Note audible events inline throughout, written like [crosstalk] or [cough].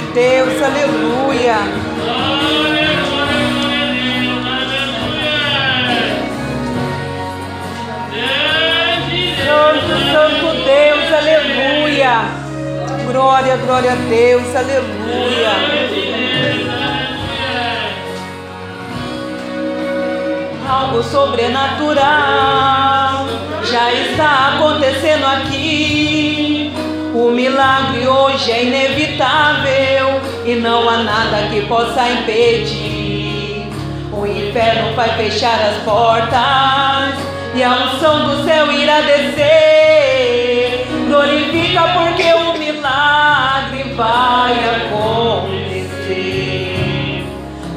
de Deus, aleluia. Santo, Santo Deus, aleluia. Glória, glória a Deus, aleluia. Algo sobrenatural já está acontecendo aqui. O milagre hoje é inevitável e não há nada que possa impedir. O inferno vai fechar as portas e a unção do céu irá descer. Glorifica porque o milagre vai acontecer.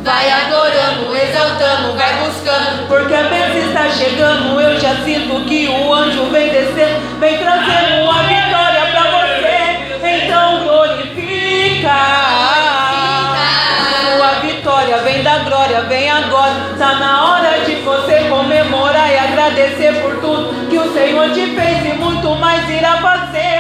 Vai adorando, exaltando, vai buscando, porque a bênção está chegando. Eu já sinto que o anjo vem descendo, vem trazendo a vida. Está na hora de você comemorar e agradecer por tudo que o Senhor te fez e muito mais irá fazer.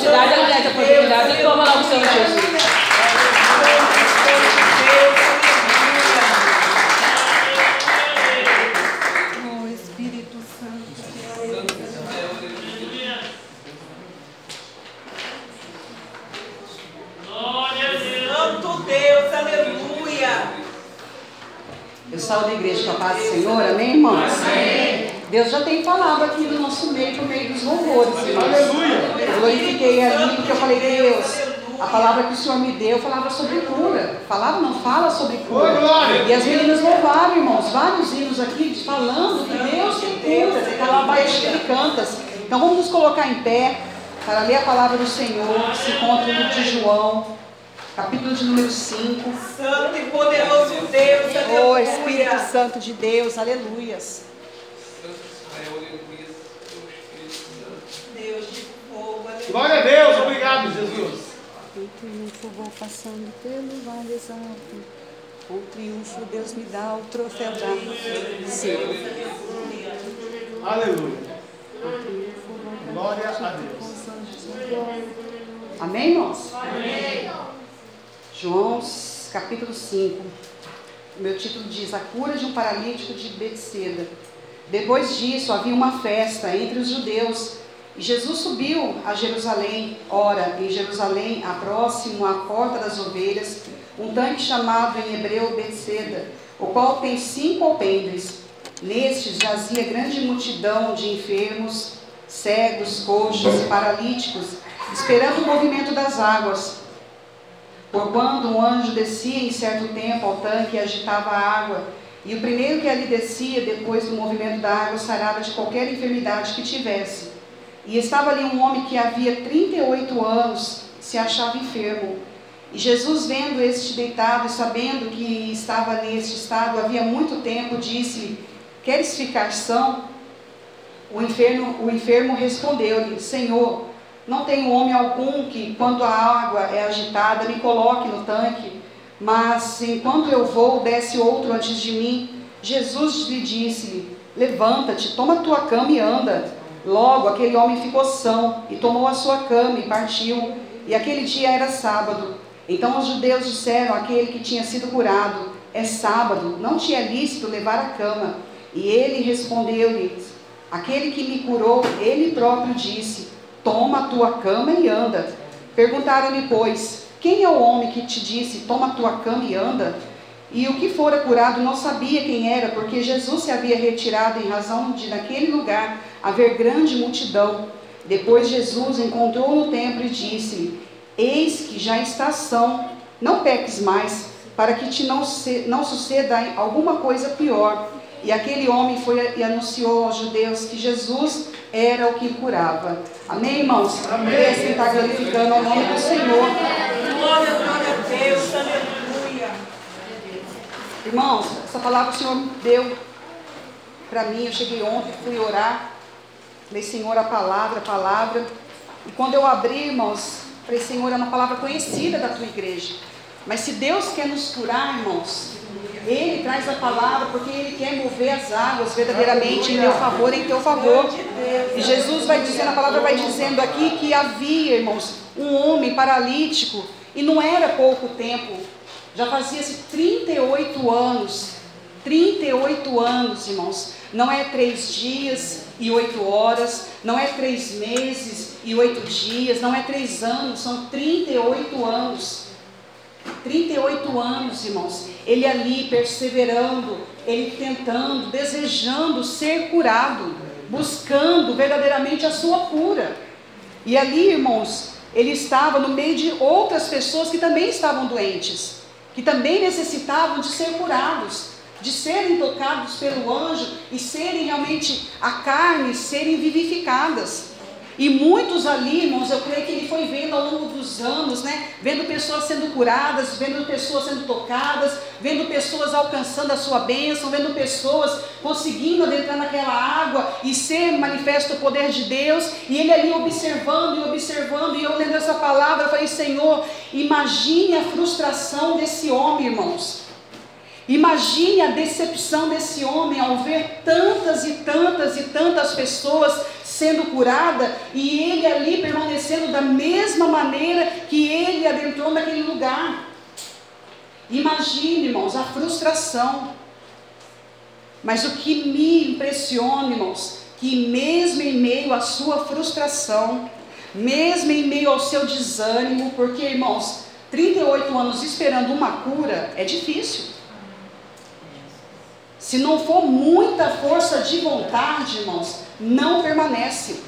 cidade, ela tem oportunidade e toma o Senhor Jesus. sobre cura. falaram não fala sobre cura. E as meninas louvaram, irmãos, vários hinos aqui falando que Deus tem cura. Tem calabaias que tá e cantas Então vamos nos colocar em pé para ler a palavra do Senhor, que se encontra no de João, capítulo de número 5. Santo e poderoso Deus, aleluia. Oh, Espírito Santo de Deus, aleluias. Deus de aleluia. Glória a Deus, obrigado, Jesus e triunfo vou passando pelo vale exato. O triunfo Deus me dá o troféu dá. Sim. Aleluia. Glória a Deus. Amém, irmãos? Amém. João capítulo 5. O meu título diz: A cura de um paralítico de Betseda. Depois disso, havia uma festa entre os judeus Jesus subiu a Jerusalém, ora, em Jerusalém, a próximo à porta das ovelhas, um tanque chamado em hebreu Betseda, o qual tem cinco alpendres. Nestes jazia grande multidão de enfermos, cegos, coxos e paralíticos, esperando o movimento das águas. Por quando um anjo descia em certo tempo ao tanque e agitava a água, e o primeiro que ali descia, depois do movimento da água, sarava de qualquer enfermidade que tivesse. E estava ali um homem que havia 38 anos, se achava enfermo. E Jesus, vendo este deitado e sabendo que estava neste estado havia muito tempo, disse: Queres ficar são? O enfermo, o enfermo respondeu-lhe: Senhor, não tenho homem algum que, quando a água é agitada, me coloque no tanque, mas enquanto eu vou, desce outro antes de mim. Jesus lhe disse: Levanta-te, toma tua cama e anda. Logo aquele homem ficou são e tomou a sua cama e partiu. E aquele dia era sábado. Então os judeus disseram àquele que tinha sido curado: É sábado, não te é lícito levar a cama. E ele respondeu-lhe: Aquele que me curou, ele próprio disse: Toma a tua cama e anda. Perguntaram-lhe, pois, quem é o homem que te disse: Toma a tua cama e anda? E o que fora curado não sabia quem era, porque Jesus se havia retirado em razão de naquele lugar haver grande multidão. Depois Jesus encontrou no templo e disse: Eis que já está são, não peques mais, para que te não, se, não suceda alguma coisa pior. E aquele homem foi e anunciou aos judeus que Jesus era o que curava. Amém, irmãos? Amém. Esse está glorificando o nome do Senhor. Glória, glória a Deus, aleluia. Irmãos, essa palavra o Senhor deu para mim. Eu cheguei ontem, fui orar. Falei, Senhor, a palavra, a palavra. E quando eu abri, irmãos, falei, Senhor, é uma palavra conhecida da tua igreja. Mas se Deus quer nos curar, irmãos, Ele traz a palavra porque Ele quer mover as águas verdadeiramente em meu favor, em teu favor. E Jesus vai dizendo, a palavra vai dizendo aqui que havia, irmãos, um homem paralítico, e não era pouco tempo, já fazia-se 38 anos. 38 anos, irmãos. Não é três dias e oito horas, não é três meses e oito dias, não é três anos, são 38 anos. 38 anos, irmãos. Ele ali perseverando, ele tentando, desejando ser curado, buscando verdadeiramente a sua cura. E ali, irmãos, ele estava no meio de outras pessoas que também estavam doentes, que também necessitavam de ser curados de serem tocados pelo anjo e serem realmente a carne, serem vivificadas. E muitos ali, irmãos, eu creio que ele foi vendo ao longo dos anos, né? Vendo pessoas sendo curadas, vendo pessoas sendo tocadas, vendo pessoas alcançando a sua bênção, vendo pessoas conseguindo adentrar naquela água e ser manifesto o poder de Deus. E ele ali observando e observando, e eu lendo essa palavra, eu falei, Senhor, imagine a frustração desse homem, irmãos. Imagine a decepção desse homem ao ver tantas e tantas e tantas pessoas sendo curada e ele ali permanecendo da mesma maneira que ele adentrou naquele lugar. Imagine, irmãos, a frustração. Mas o que me impressiona, irmãos, que mesmo em meio à sua frustração, mesmo em meio ao seu desânimo, porque, irmãos, 38 anos esperando uma cura é difícil. Se não for muita força de vontade, irmãos, não permanece.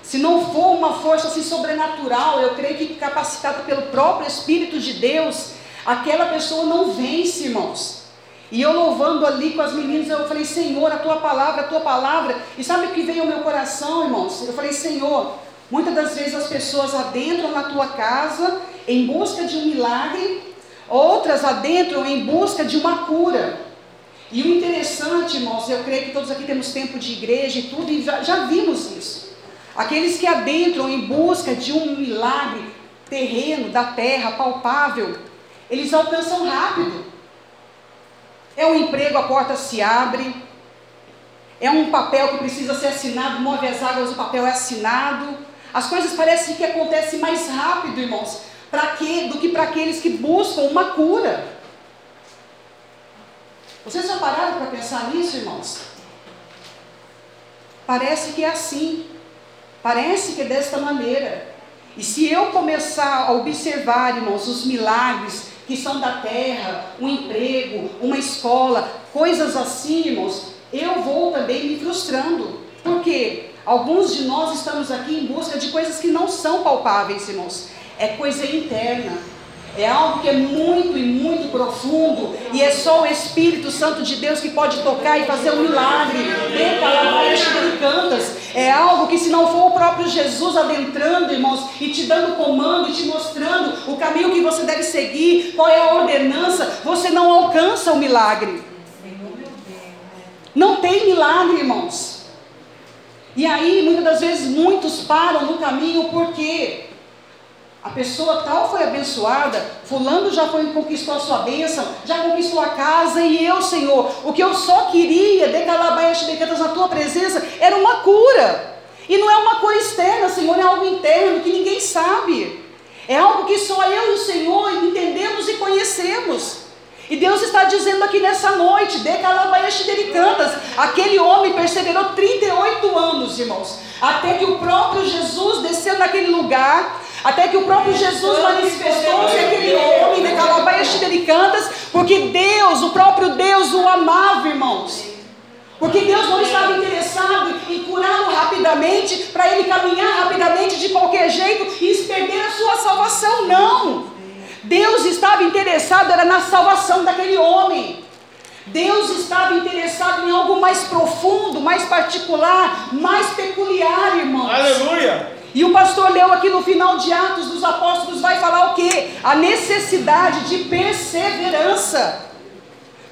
Se não for uma força assim sobrenatural, eu creio que capacitada pelo próprio Espírito de Deus, aquela pessoa não vence, irmãos. E eu louvando ali com as meninas, eu falei, Senhor, a tua palavra, a tua palavra. E sabe o que veio ao meu coração, irmãos? Eu falei, Senhor, muitas das vezes as pessoas adentram na tua casa em busca de um milagre, outras adentram em busca de uma cura. E o interessante, irmãos, eu creio que todos aqui temos tempo de igreja e tudo, e já, já vimos isso. Aqueles que adentram em busca de um milagre terreno, da terra, palpável, eles alcançam rápido. É um emprego, a porta se abre. É um papel que precisa ser assinado, move as águas, o papel é assinado. As coisas parecem que acontecem mais rápido, irmãos. Para quê? Do que para aqueles que buscam uma cura. Vocês já pararam para pensar nisso, irmãos? Parece que é assim. Parece que é desta maneira. E se eu começar a observar, irmãos, os milagres que são da terra, um emprego, uma escola, coisas assim, irmãos, eu vou também me frustrando. Por quê? Alguns de nós estamos aqui em busca de coisas que não são palpáveis, irmãos. É coisa interna. É algo que é muito e muito profundo, e é só o Espírito Santo de Deus que pode tocar e fazer um milagre. É algo que, se não for o próprio Jesus adentrando, irmãos, e te dando comando, e te mostrando o caminho que você deve seguir, qual é a ordenança, você não alcança o milagre. Não tem milagre, irmãos. E aí, muitas das vezes, muitos param no caminho porque a pessoa tal foi abençoada, fulano já foi conquistou a sua bênção, já conquistou a casa, e eu, Senhor, o que eu só queria, decalabaias decantas na tua presença, era uma cura. E não é uma cura externa, Senhor, é algo interno que ninguém sabe. É algo que só eu e o Senhor entendemos e conhecemos. E Deus está dizendo aqui nessa noite, decalabaias aquele homem perseverou 38 anos, irmãos, até que o próprio Jesus desceu naquele lugar até que o próprio Jesus manifestou-se aquele homem de Calabaias Xidericantas, porque Deus, o próprio Deus, o amava, irmãos. Porque Deus não estava interessado em curá-lo rapidamente, para ele caminhar rapidamente de qualquer jeito e perder a sua salvação, não. Deus estava interessado era na salvação daquele homem. Deus estava interessado em algo mais profundo, mais particular, mais peculiar, irmãos. Aleluia! E o pastor leu aqui no final de Atos dos Apóstolos, vai falar o quê? A necessidade de perseverança.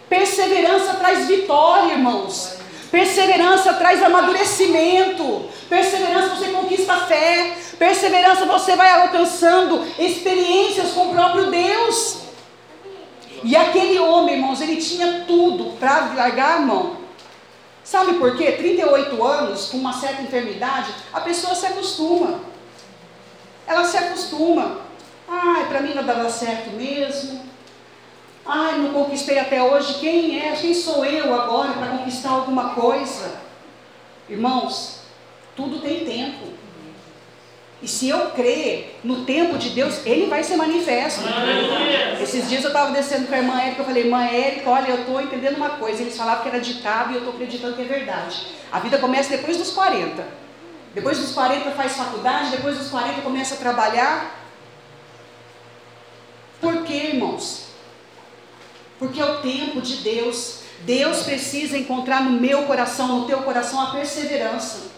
Perseverança traz vitória, irmãos. Perseverança traz amadurecimento. Perseverança você conquista fé. Perseverança você vai alcançando experiências com o próprio Deus. E aquele homem, irmãos, ele tinha tudo para largar a mão. Sabe por quê? 38 anos, com uma certa enfermidade, a pessoa se acostuma. Ela se acostuma. Ai, para mim não dava certo mesmo. Ai, não conquistei até hoje. Quem é? Quem sou eu agora para conquistar alguma coisa? Irmãos, tudo tem tempo. E se eu crer no tempo de Deus, Ele vai ser manifesto. Esses dias eu estava descendo com a irmã Érica, eu falei, irmã Érica, olha, eu estou entendendo uma coisa. Eles falavam que era ditado e eu estou acreditando que é verdade. A vida começa depois dos 40. Depois dos 40 faz faculdade, depois dos 40 começa a trabalhar. Por quê, irmãos? Porque é o tempo de Deus. Deus precisa encontrar no meu coração, no teu coração, a perseverança.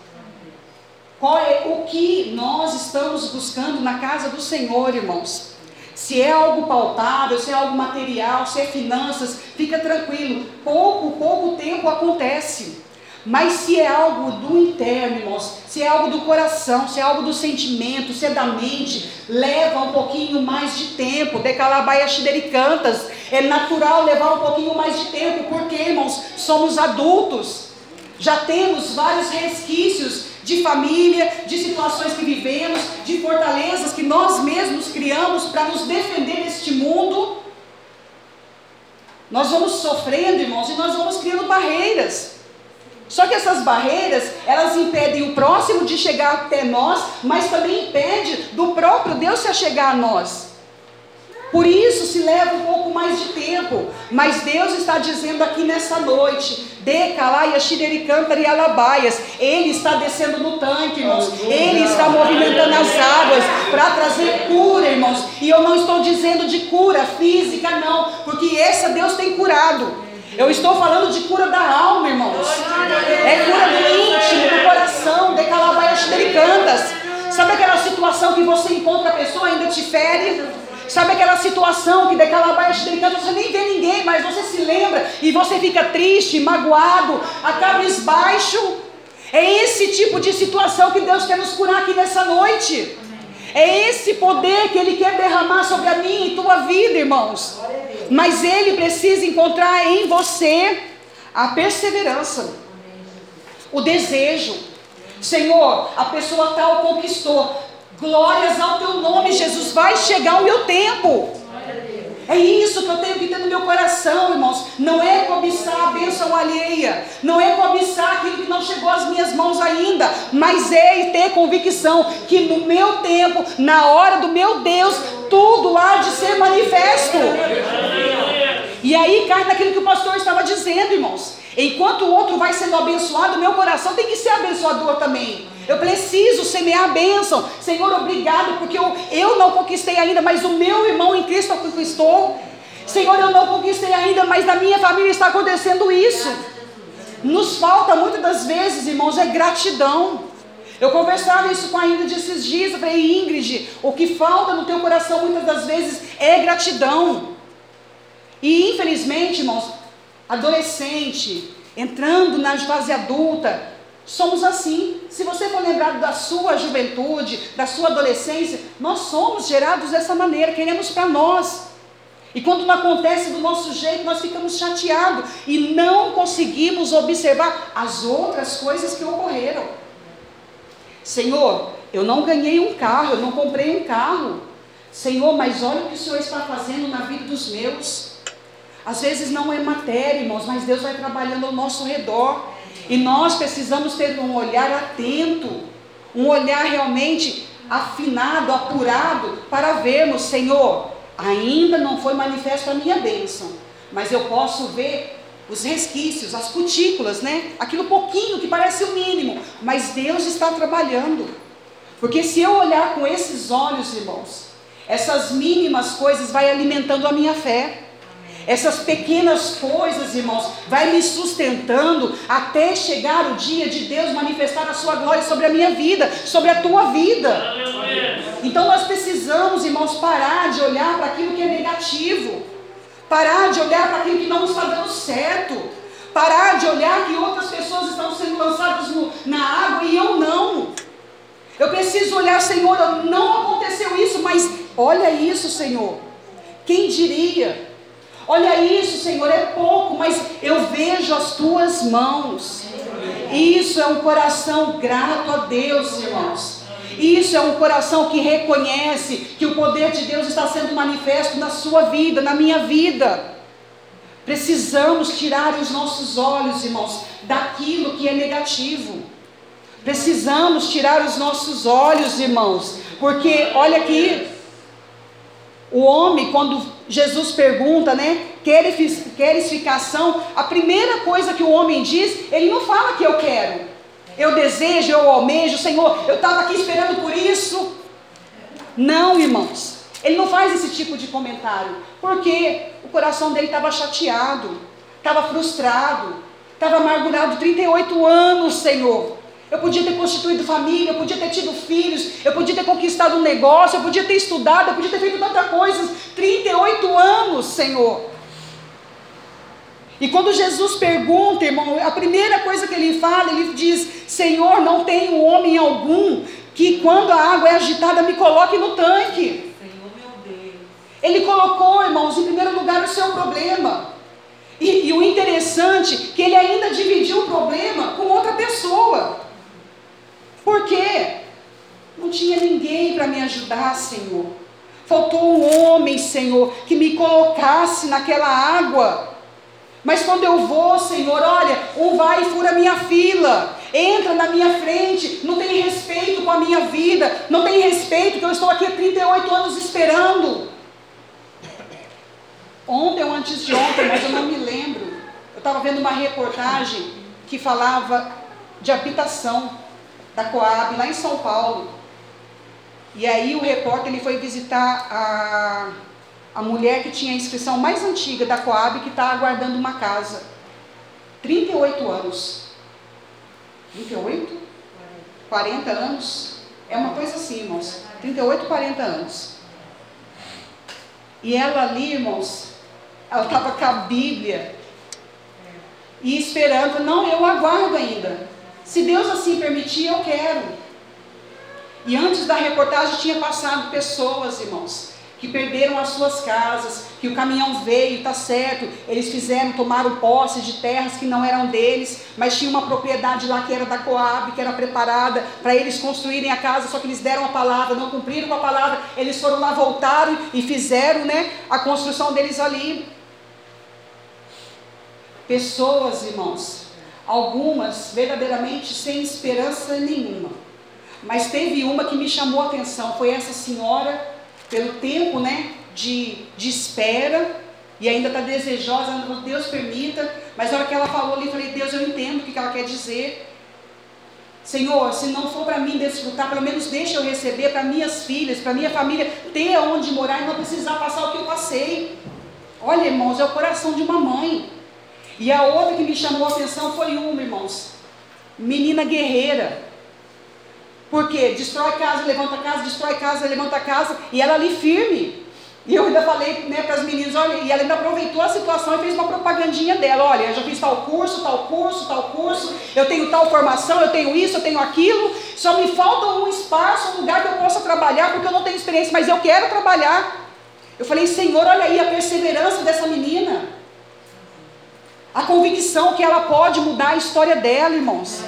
Qual é o que nós estamos buscando na casa do Senhor, irmãos? Se é algo pautável, se é algo material, se é finanças, fica tranquilo. Pouco, pouco tempo acontece. Mas se é algo do interno, irmãos, se é algo do coração, se é algo do sentimento, se é da mente, leva um pouquinho mais de tempo. Decalabaia cantas. É natural levar um pouquinho mais de tempo, porque, irmãos, somos adultos. Já temos vários resquícios de família, de situações que vivemos, de fortalezas que nós mesmos criamos para nos defender neste mundo. Nós vamos sofrendo, irmãos, e nós vamos criando barreiras. Só que essas barreiras, elas impedem o próximo de chegar até nós, mas também impede do próprio Deus se achegar a nós. Por isso se leva um pouco mais de tempo. Mas Deus está dizendo aqui nessa noite: Decalaia, Xirericântar e Alabaias. Ele está descendo no tanque, irmãos. Ele está movimentando as águas para trazer cura, irmãos. E eu não estou dizendo de cura física, não, porque essa Deus tem curado. Eu estou falando de cura da alma, irmãos. É cura do íntimo, do coração, decalabaia, Xirericantas. Sabe aquela situação que você encontra a pessoa ainda te fere? Sabe aquela situação que daquela baixa delicada você nem vê ninguém, mas você se lembra e você fica triste, magoado, acaba esbaixo. É esse tipo de situação que Deus quer nos curar aqui nessa noite. É esse poder que Ele quer derramar sobre a minha e tua vida, irmãos. Mas Ele precisa encontrar em você a perseverança, o desejo. Senhor, a pessoa tal conquistou, Glórias ao teu nome, Jesus. Vai chegar o meu tempo. É isso que eu tenho que ter no meu coração, irmãos. Não é cobiçar a bênção alheia, não é cobiçar aquilo que não chegou às minhas mãos ainda, mas é ter convicção que no meu tempo, na hora do meu Deus, tudo há de ser manifesto. E aí cai naquilo que o pastor estava dizendo, irmãos. Enquanto o outro vai sendo abençoado, meu coração tem que ser abençoador também. Eu preciso semear a bênção. Senhor, obrigado, porque eu, eu não conquistei ainda, mas o meu irmão em Cristo conquistou. Senhor, eu não conquistei ainda, mas na minha família está acontecendo isso. Nos falta muitas das vezes, irmãos, é gratidão. Eu conversava isso com a Ingrid esses dias. Eu falei, Ingrid, o que falta no teu coração muitas das vezes é gratidão. E infelizmente, irmãos, adolescente, entrando na fase adulta, somos assim. Se você for lembrado da sua juventude, da sua adolescência, nós somos gerados dessa maneira, queremos para nós. E quando não acontece do nosso jeito, nós ficamos chateados e não conseguimos observar as outras coisas que ocorreram. Senhor, eu não ganhei um carro, eu não comprei um carro. Senhor, mas olha o que o Senhor está fazendo na vida dos meus. Às vezes não é matéria, irmãos, mas Deus vai trabalhando ao nosso redor. E nós precisamos ter um olhar atento, um olhar realmente afinado, apurado, para vermos, Senhor, ainda não foi manifesto a minha bênção, mas eu posso ver os resquícios, as cutículas, né? Aquilo pouquinho que parece o mínimo, mas Deus está trabalhando. Porque se eu olhar com esses olhos, irmãos, essas mínimas coisas vai alimentando a minha fé. Essas pequenas coisas, irmãos, vai me sustentando até chegar o dia de Deus manifestar a sua glória sobre a minha vida, sobre a tua vida. Então nós precisamos, irmãos, parar de olhar para aquilo que é negativo, parar de olhar para aquilo que não está dando certo, parar de olhar que outras pessoas estão sendo lançadas no, na água e eu não. Eu preciso olhar, Senhor, não aconteceu isso, mas olha isso, Senhor. Quem diria? Olha isso, Senhor, é pouco, mas eu vejo as tuas mãos. Isso é um coração grato a Deus, irmãos. Isso é um coração que reconhece que o poder de Deus está sendo manifesto na sua vida, na minha vida. Precisamos tirar os nossos olhos, irmãos, daquilo que é negativo. Precisamos tirar os nossos olhos, irmãos, porque olha aqui, o homem, quando Jesus pergunta, né? Queres, queres ficação? A primeira coisa que o homem diz, ele não fala que eu quero. Eu desejo, eu almejo, Senhor, eu estava aqui esperando por isso. Não, irmãos. Ele não faz esse tipo de comentário. Porque o coração dele estava chateado, estava frustrado, estava amargurado 38 anos, Senhor. Eu podia ter constituído família, eu podia ter tido filhos, eu podia ter conquistado um negócio, eu podia ter estudado, eu podia ter feito tanta coisa. 38 anos, Senhor. E quando Jesus pergunta, irmão, a primeira coisa que ele fala, ele diz: Senhor, não tem homem algum que quando a água é agitada me coloque no tanque. Senhor, meu Deus. Ele colocou, irmãos, em primeiro lugar o seu problema. E, e o interessante que ele ainda dividiu o problema com outra pessoa. Por quê? Não tinha ninguém para me ajudar, Senhor. Faltou um homem, Senhor, que me colocasse naquela água. Mas quando eu vou, Senhor, olha, um vai e fura minha fila, entra na minha frente, não tem respeito com a minha vida, não tem respeito que eu estou aqui há 38 anos esperando. Ontem ou antes de ontem, mas eu não me lembro, eu estava vendo uma reportagem que falava de habitação da Coab, lá em São Paulo. E aí o repórter ele foi visitar a, a mulher que tinha a inscrição mais antiga da Coab, que está aguardando uma casa. 38 anos. 38? 40 anos? É uma coisa assim, irmãos. 38, 40 anos. E ela ali, irmãos, ela estava com a Bíblia. E esperando, não, eu aguardo ainda. Se Deus assim permitir, eu quero. E antes da reportagem tinha passado pessoas, irmãos, que perderam as suas casas, que o caminhão veio, tá certo, eles fizeram, tomaram posse de terras que não eram deles, mas tinha uma propriedade lá que era da Coab, que era preparada para eles construírem a casa, só que eles deram a palavra, não cumpriram a palavra, eles foram lá, voltaram e fizeram, né, a construção deles ali. Pessoas, irmãos, algumas verdadeiramente sem esperança nenhuma. Mas teve uma que me chamou a atenção, foi essa senhora pelo tempo né, de, de espera, e ainda está desejosa, Deus permita, mas na hora que ela falou ali, eu falei, Deus, eu entendo o que ela quer dizer. Senhor, se não for para mim desfrutar, pelo menos deixa eu receber para minhas filhas, para minha família, ter aonde morar e não precisar passar o que eu passei. Olha, irmãos, é o coração de uma mãe. E a outra que me chamou a atenção foi uma, irmãos. Menina guerreira. Porque destrói casa, levanta casa, destrói casa, levanta casa, e ela ali firme. E eu ainda falei né, para as meninas, olha, e ela ainda aproveitou a situação e fez uma propagandinha dela, olha, eu já fiz tal curso, tal curso, tal curso, eu tenho tal formação, eu tenho isso, eu tenho aquilo, só me falta um espaço, um lugar que eu possa trabalhar, porque eu não tenho experiência, mas eu quero trabalhar. Eu falei, Senhor, olha aí a perseverança dessa menina. A convicção que ela pode mudar a história dela, irmãos.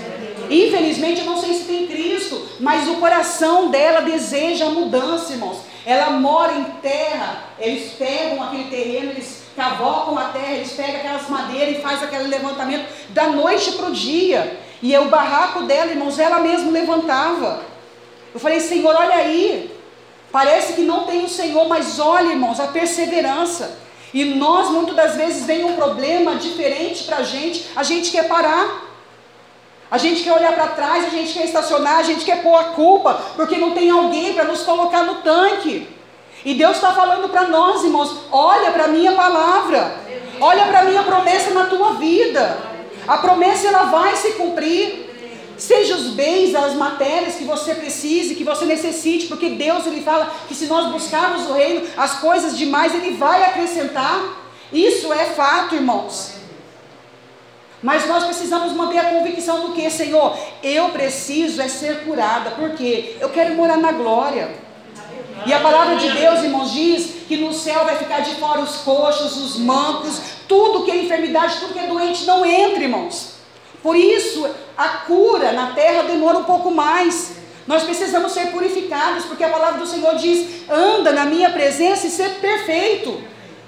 Infelizmente, eu não sei se tem Cristo, mas o coração dela deseja a mudança, irmãos. Ela mora em terra, eles pegam aquele terreno, eles cavocam a terra, eles pegam aquelas madeiras e faz aquele levantamento da noite para o dia. E é o barraco dela, irmãos, ela mesma levantava. Eu falei, Senhor, olha aí. Parece que não tem o Senhor, mas olha, irmãos, a perseverança. E nós, muitas das vezes, vem um problema diferente para a gente, a gente quer parar. A gente quer olhar para trás, a gente quer estacionar, a gente quer pôr a culpa, porque não tem alguém para nos colocar no tanque. E Deus está falando para nós, irmãos: olha para a minha palavra, olha para a minha promessa na tua vida. A promessa ela vai se cumprir. Seja os bens, as matérias que você precise, que você necessite, porque Deus ele fala que se nós buscarmos o reino, as coisas demais ele vai acrescentar. Isso é fato, irmãos. Mas nós precisamos manter a convicção do que, Senhor? Eu preciso é ser curada, porque eu quero morar na glória. E a palavra de Deus, irmãos, diz que no céu vai ficar de fora os coxos, os mancos, tudo que é enfermidade, tudo que é doente, não entra, irmãos. Por isso, a cura na terra demora um pouco mais. Nós precisamos ser purificados, porque a palavra do Senhor diz: anda na minha presença e ser perfeito.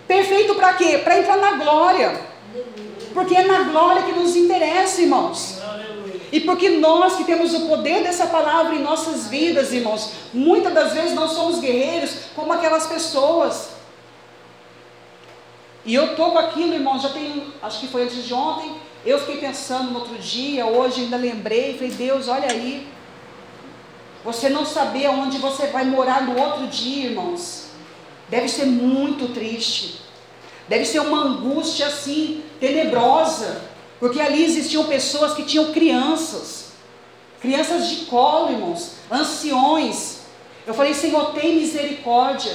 Perfeito para quê? Para entrar na glória. Porque é na glória que nos interessa, irmãos. E porque nós que temos o poder dessa palavra em nossas vidas, irmãos, muitas das vezes nós somos guerreiros como aquelas pessoas. E eu estou com aquilo, irmãos, já tem, acho que foi antes de ontem, eu fiquei pensando no outro dia, hoje ainda lembrei, falei, Deus, olha aí. Você não saber onde você vai morar no outro dia, irmãos, deve ser muito triste. Deve ser uma angústia assim, tenebrosa. Porque ali existiam pessoas que tinham crianças. Crianças de colo, irmãos. Anciões. Eu falei, Senhor, tem misericórdia.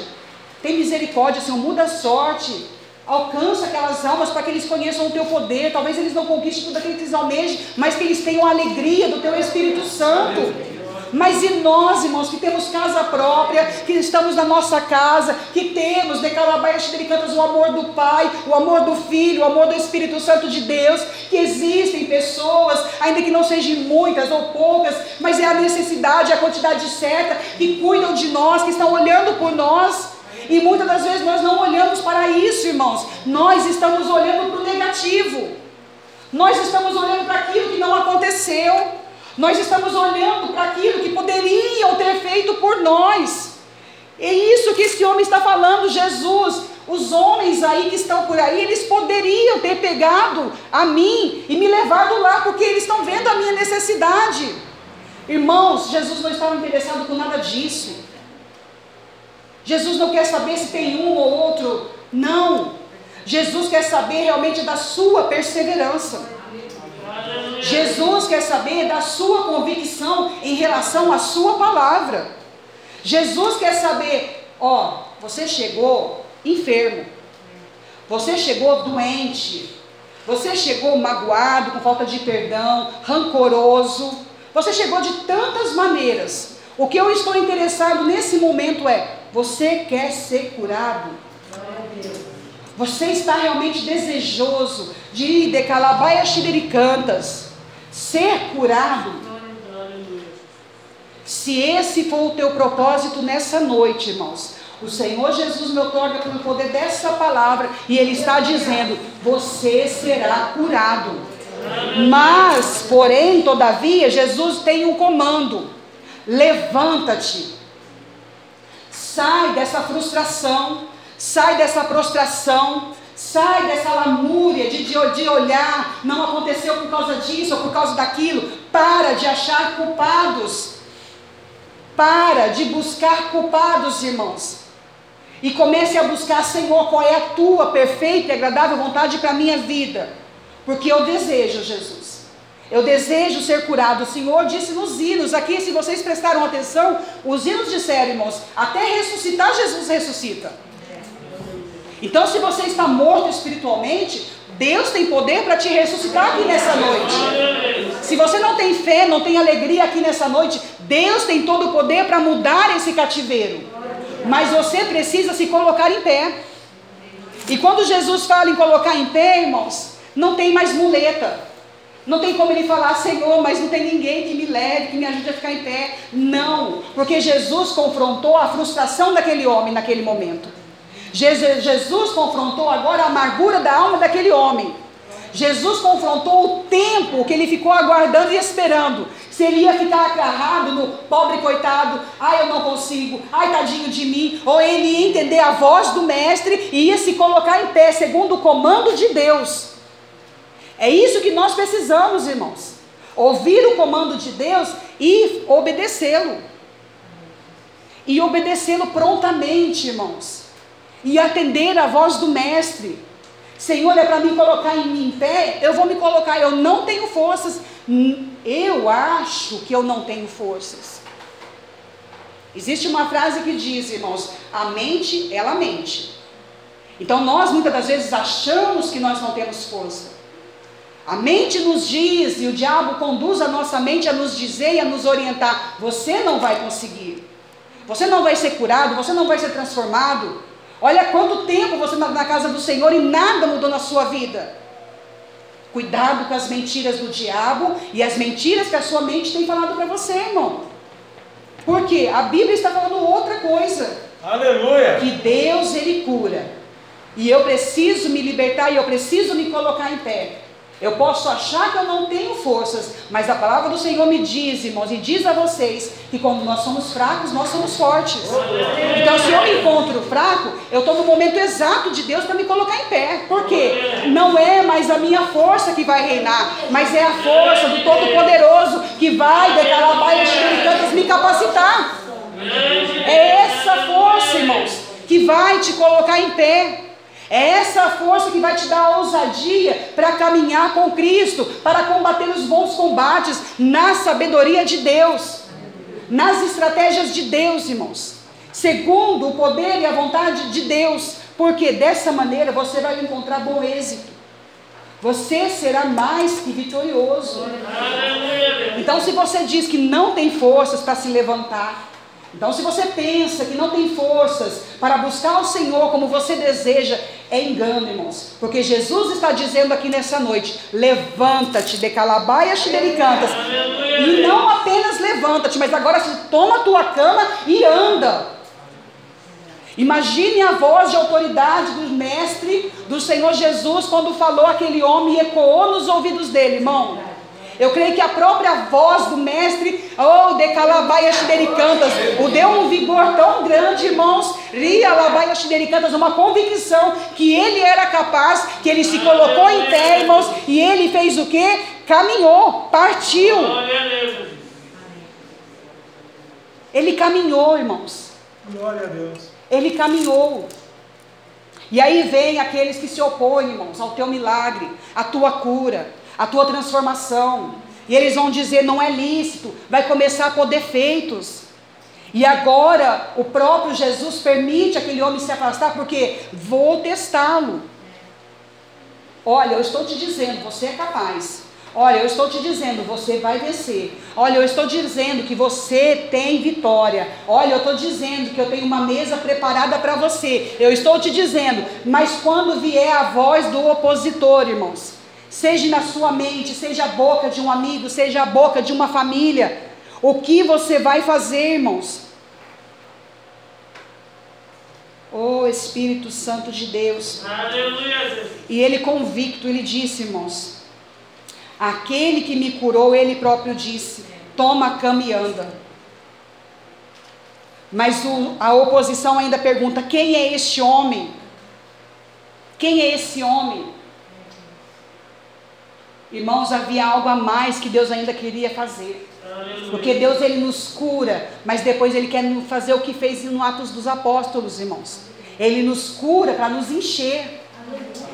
Tem misericórdia, Senhor, muda a sorte. Alcança aquelas almas para que eles conheçam o teu poder. Talvez eles não conquistem tudo aquilo que eles almejam, mas que eles tenham a alegria do teu Espírito Santo. Mas e nós, irmãos, que temos casa própria, que estamos na nossa casa, que temos de Calabaias Cantas o amor do Pai, o amor do Filho, o amor do Espírito Santo de Deus, que existem pessoas, ainda que não sejam muitas ou poucas, mas é a necessidade, a quantidade certa, que cuidam de nós, que estão olhando por nós. E muitas das vezes nós não olhamos para isso, irmãos. Nós estamos olhando para o negativo. Nós estamos olhando para aquilo que não aconteceu. Nós estamos olhando para aquilo que poderiam ter feito por nós. É isso que esse homem está falando, Jesus. Os homens aí que estão por aí, eles poderiam ter pegado a mim e me levado lá, porque eles estão vendo a minha necessidade. Irmãos, Jesus não estava interessado com nada disso. Jesus não quer saber se tem um ou outro. Não. Jesus quer saber realmente da sua perseverança. Jesus quer saber da sua convicção em relação à sua palavra. Jesus quer saber, ó, você chegou enfermo. Você chegou doente. Você chegou magoado, com falta de perdão, rancoroso. Você chegou de tantas maneiras. O que eu estou interessado nesse momento é Você quer ser curado? Você está realmente desejoso de ir de Calabaia Xidericantas, ser curado? Se esse for o teu propósito nessa noite, irmãos, o Senhor Jesus me otorga pelo poder dessa palavra e Ele está dizendo: você será curado. Mas, porém, todavia, Jesus tem um comando: levanta-te, sai dessa frustração, sai dessa prostração, sai dessa lamúria de, de, de olhar, não aconteceu por causa disso ou por causa daquilo, para de achar culpados. Para de buscar culpados, irmãos. E comece a buscar, Senhor, qual é a tua perfeita e agradável vontade para a minha vida. Porque eu desejo, Jesus. Eu desejo ser curado. O Senhor disse nos hinos, aqui, se vocês prestaram atenção, os hinos disseram, irmãos, até ressuscitar, Jesus ressuscita. Então, se você está morto espiritualmente, Deus tem poder para te ressuscitar aqui nessa noite. Se você não tem fé, não tem alegria aqui nessa noite, Deus tem todo o poder para mudar esse cativeiro. Mas você precisa se colocar em pé. E quando Jesus fala em colocar em pé, irmãos, não tem mais muleta. Não tem como ele falar, Senhor, mas não tem ninguém que me leve, que me ajude a ficar em pé. Não, porque Jesus confrontou a frustração daquele homem naquele momento. Jesus confrontou agora a amargura da alma daquele homem. Jesus confrontou o tempo que ele ficou aguardando e esperando. Se ele ia ficar agarrado no pobre coitado, ai eu não consigo, ai tadinho de mim, ou ele ia entender a voz do mestre e ia se colocar em pé, segundo o comando de Deus. É isso que nós precisamos, irmãos. Ouvir o comando de Deus e obedecê-lo. E obedecê-lo prontamente, irmãos. E atender a voz do mestre. Senhor, é para me colocar em, mim em pé, eu vou me colocar, eu não tenho forças. Eu acho que eu não tenho forças. Existe uma frase que diz, irmãos, a mente, ela mente. Então nós muitas das vezes achamos que nós não temos força. A mente nos diz, e o diabo conduz a nossa mente a nos dizer e a nos orientar: você não vai conseguir, você não vai ser curado, você não vai ser transformado. Olha quanto tempo você está na casa do Senhor e nada mudou na sua vida. Cuidado com as mentiras do diabo e as mentiras que a sua mente tem falado para você, irmão. Porque a Bíblia está falando outra coisa. Aleluia! Que Deus ele cura. E eu preciso me libertar e eu preciso me colocar em pé. Eu posso achar que eu não tenho forças, mas a palavra do Senhor me diz, irmãos, e diz a vocês que quando nós somos fracos, nós somos fortes. Então, se eu me encontro fraco, eu estou no momento exato de Deus para me colocar em pé. Por quê? Não é mais a minha força que vai reinar, mas é a força do Todo-Poderoso que vai declarar baias tantas me capacitar. É essa força, irmãos, que vai te colocar em pé. É essa força que vai te dar a ousadia para caminhar com Cristo, para combater os bons combates na sabedoria de Deus, nas estratégias de Deus, irmãos, segundo o poder e a vontade de Deus, porque dessa maneira você vai encontrar bom êxito. Você será mais que vitorioso. Então, se você diz que não tem forças para se levantar, então, se você pensa que não tem forças para buscar o Senhor como você deseja, é engano, irmãos. Porque Jesus está dizendo aqui nessa noite: levanta-te de calabaias xidericantas. E não apenas levanta-te, mas agora toma a tua cama e anda. Imagine a voz de autoridade do Mestre, do Senhor Jesus, quando falou aquele homem e ecoou nos ouvidos dele, irmão. Eu creio que a própria voz do mestre, oh, de Calabaia Xidericantas, o deu um vigor tão grande, irmãos, Ria Labaia Xidericantas, uma convicção que ele era capaz, que ele se colocou em pé, irmãos, e ele fez o que? Caminhou, partiu. Ele caminhou, irmãos. Glória a Deus. Ele caminhou. E aí vem aqueles que se opõem, irmãos, ao teu milagre, à tua cura a tua transformação. E eles vão dizer: não é lícito, vai começar a pôr defeitos. E agora o próprio Jesus permite aquele homem se afastar, porque vou testá-lo. Olha, eu estou te dizendo, você é capaz. Olha, eu estou te dizendo, você vai vencer. Olha, eu estou dizendo que você tem vitória. Olha, eu estou dizendo que eu tenho uma mesa preparada para você. Eu estou te dizendo, mas quando vier a voz do opositor, irmãos, seja na sua mente, seja a boca de um amigo, seja a boca de uma família, o que você vai fazer, irmãos? Oh Espírito Santo de Deus. Aleluia. E ele convicto, ele disse, irmãos: Aquele que me curou, ele próprio disse: Toma a cama e anda. Mas o, a oposição ainda pergunta: Quem é este homem? Quem é esse homem? Irmãos, havia algo a mais que Deus ainda queria fazer. Porque Deus ele nos cura, mas depois ele quer fazer o que fez no Atos dos Apóstolos, irmãos. Ele nos cura para nos encher.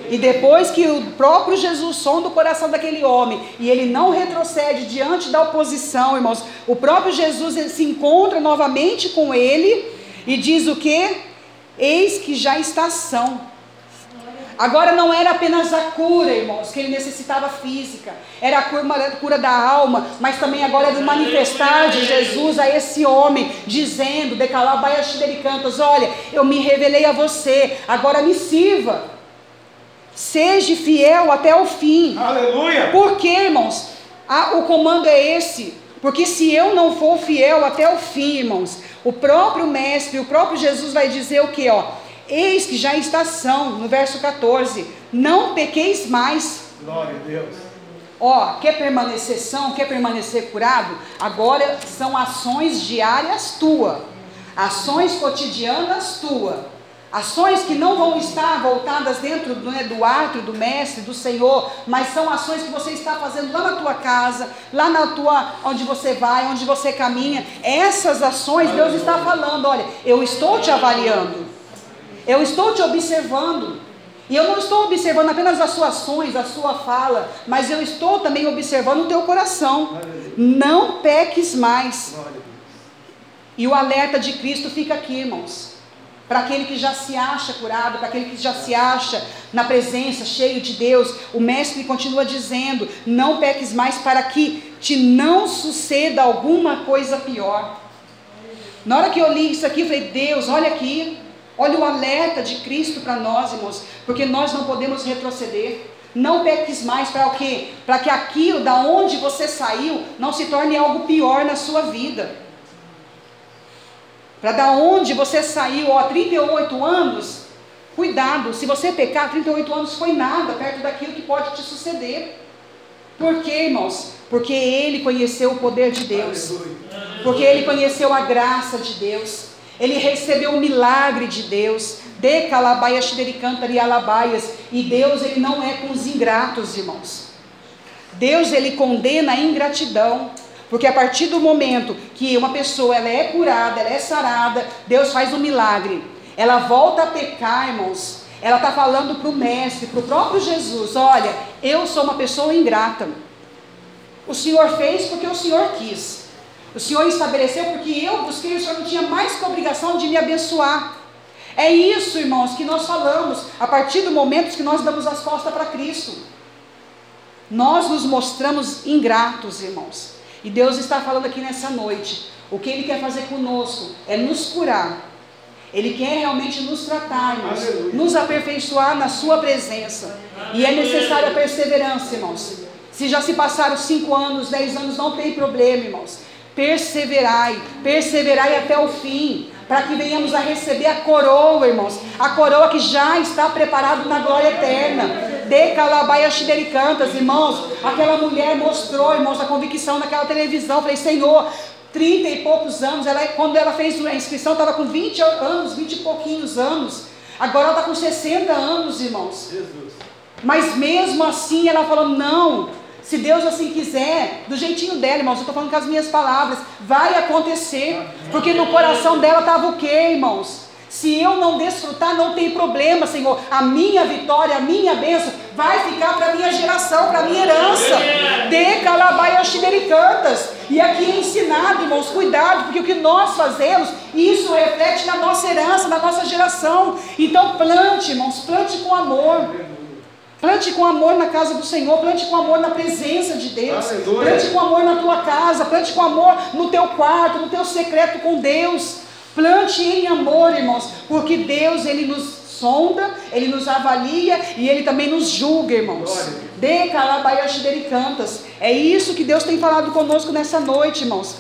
E depois que o próprio Jesus sonda o coração daquele homem e ele não retrocede diante da oposição, irmãos, o próprio Jesus se encontra novamente com ele e diz o que? Eis que já está são. Agora não era apenas a cura, irmãos, que ele necessitava física, era a cura, a cura da alma, mas também agora era o manifestar de Jesus a esse homem, dizendo, cantas, olha, eu me revelei a você, agora me sirva. Seja fiel até o fim. Aleluia. Por quê, irmãos? Ah, o comando é esse. Porque se eu não for fiel até o fim, irmãos, o próprio mestre, o próprio Jesus vai dizer o que, ó? Eis que já está são, no verso 14, não pequeis mais. Glória a Deus. Ó, quer permanecer são, quer permanecer curado? Agora são ações diárias tua, ações cotidianas tua, ações que não vão estar voltadas dentro né, do átrio do mestre, do Senhor, mas são ações que você está fazendo lá na tua casa, lá na tua, onde você vai, onde você caminha. Essas ações Deus está falando, olha, eu estou te avaliando. Eu estou te observando. E eu não estou observando apenas as suas ações, a sua fala, mas eu estou também observando o teu coração. Não peques mais. E o alerta de Cristo fica aqui, irmãos. Para aquele que já se acha curado, para aquele que já se acha na presença, cheio de Deus, o Mestre continua dizendo: não peques mais, para que te não suceda alguma coisa pior. Na hora que eu li isso aqui, eu falei: Deus, olha aqui, Olha o alerta de Cristo para nós, irmãos, porque nós não podemos retroceder. Não peques mais para o quê? Para que aquilo da onde você saiu não se torne algo pior na sua vida. Para da onde você saiu, ó, 38 anos, cuidado, se você pecar, 38 anos foi nada perto daquilo que pode te suceder. Por quê, irmãos? Porque ele conheceu o poder de Deus. Porque ele conheceu a graça de Deus. Ele recebeu o milagre de Deus. De calabaias e alabaias. E Deus, ele não é com os ingratos, irmãos. Deus, ele condena a ingratidão. Porque a partir do momento que uma pessoa ela é curada, ela é sarada, Deus faz um milagre. Ela volta a pecar, irmãos. Ela está falando para o Mestre, para o próprio Jesus: Olha, eu sou uma pessoa ingrata. O Senhor fez porque o Senhor quis. O Senhor estabeleceu porque eu busquei, o Senhor não tinha mais que obrigação de me abençoar. É isso, irmãos, que nós falamos a partir do momento que nós damos as costas para Cristo. Nós nos mostramos ingratos, irmãos. E Deus está falando aqui nessa noite. O que Ele quer fazer conosco é nos curar. Ele quer realmente nos tratar, irmãos. Aleluia. Nos aperfeiçoar na Sua presença. E é necessária perseverança, irmãos. Se já se passaram cinco anos, dez anos, não tem problema, irmãos perseverai, perseverai até o fim, para que venhamos a receber a coroa, irmãos, a coroa que já está preparada na glória eterna. De Calabaia Cantas, irmãos, aquela mulher mostrou, irmãos, a convicção naquela televisão. Falei, Senhor, trinta e poucos anos, ela, quando ela fez a inscrição, estava com 20 anos, 20 e pouquinhos anos. Agora ela está com 60 anos, irmãos. Jesus. Mas mesmo assim ela falou: não, se Deus assim quiser, do jeitinho dela, irmãos, eu estou falando com as minhas palavras, vai acontecer. Porque no coração dela estava o quê, irmãos? Se eu não desfrutar, não tem problema, Senhor. A minha vitória, a minha bênção vai ficar para a minha geração, para a minha herança. De calabaia cantas. E aqui é ensinado, irmãos, cuidado, porque o que nós fazemos, isso reflete na nossa herança, na nossa geração. Então plante, irmãos, plante com amor. Plante com amor na casa do Senhor, plante com amor na presença de Deus, Aleluia. plante com amor na tua casa, plante com amor no teu quarto, no teu secreto com Deus. Plante em amor, irmãos, porque Deus ele nos sonda, ele nos avalia e ele também nos julga, irmãos. De calabaiashi cantas. É isso que Deus tem falado conosco nessa noite, irmãos.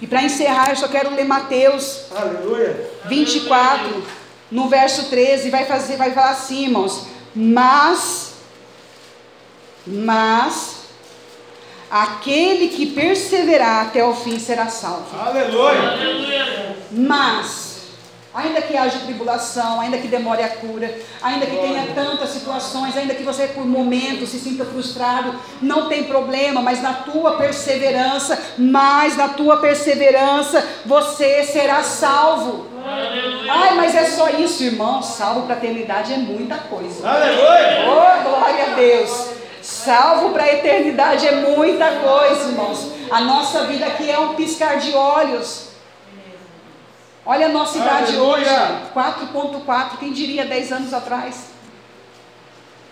E para encerrar, eu só quero ler Mateus Aleluia. 24, no verso 13, vai fazer, vai falar assim, irmãos. Mas, mas, aquele que perseverar até o fim será salvo. Aleluia. Mas, ainda que haja tribulação, ainda que demore a cura, ainda que tenha tantas situações, ainda que você por momentos se sinta frustrado, não tem problema, mas na tua perseverança, mas na tua perseverança, você será salvo. Ai, mas é só isso, irmão. Salvo para a eternidade é muita coisa. Aleluia. Oh, glória a Deus. Salvo para a eternidade é muita coisa, irmãos. A nossa vida aqui é um piscar de olhos. Olha a nossa idade hoje, Aleluia. 4.4, quem diria 10 anos atrás?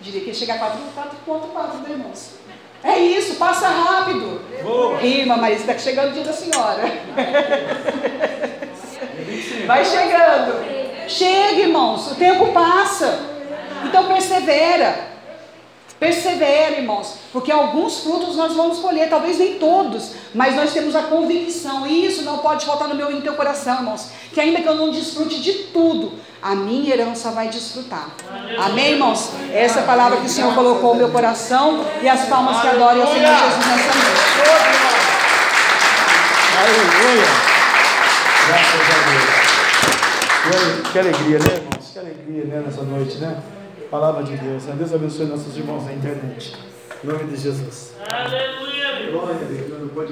Diria que ia chegar a 4.4, né, irmãos? É isso, passa rápido. Boa. Irmã Marisa, está chegando o dia da senhora. [laughs] Vai chegando. Chega, irmãos, o tempo passa. Então persevera. Persevera, irmãos, porque alguns frutos nós vamos colher, talvez nem todos, mas nós temos a convicção, e isso não pode faltar no meu e no teu coração, irmãos, que ainda que eu não desfrute de tudo, a minha herança vai desfrutar. Amém, irmãos? Essa é a palavra que o Senhor colocou no meu coração e as palmas que adorem ao Senhor Jesus nessa noite. Aleluia. Graças a Deus. Que, alegria, né, irmãos? Que alegria, né, nessa noite, né? Palavra de Deus. né? Deus abençoe nossos irmãos na internet. Em nome de Jesus. Aleluia. Glória a Deus.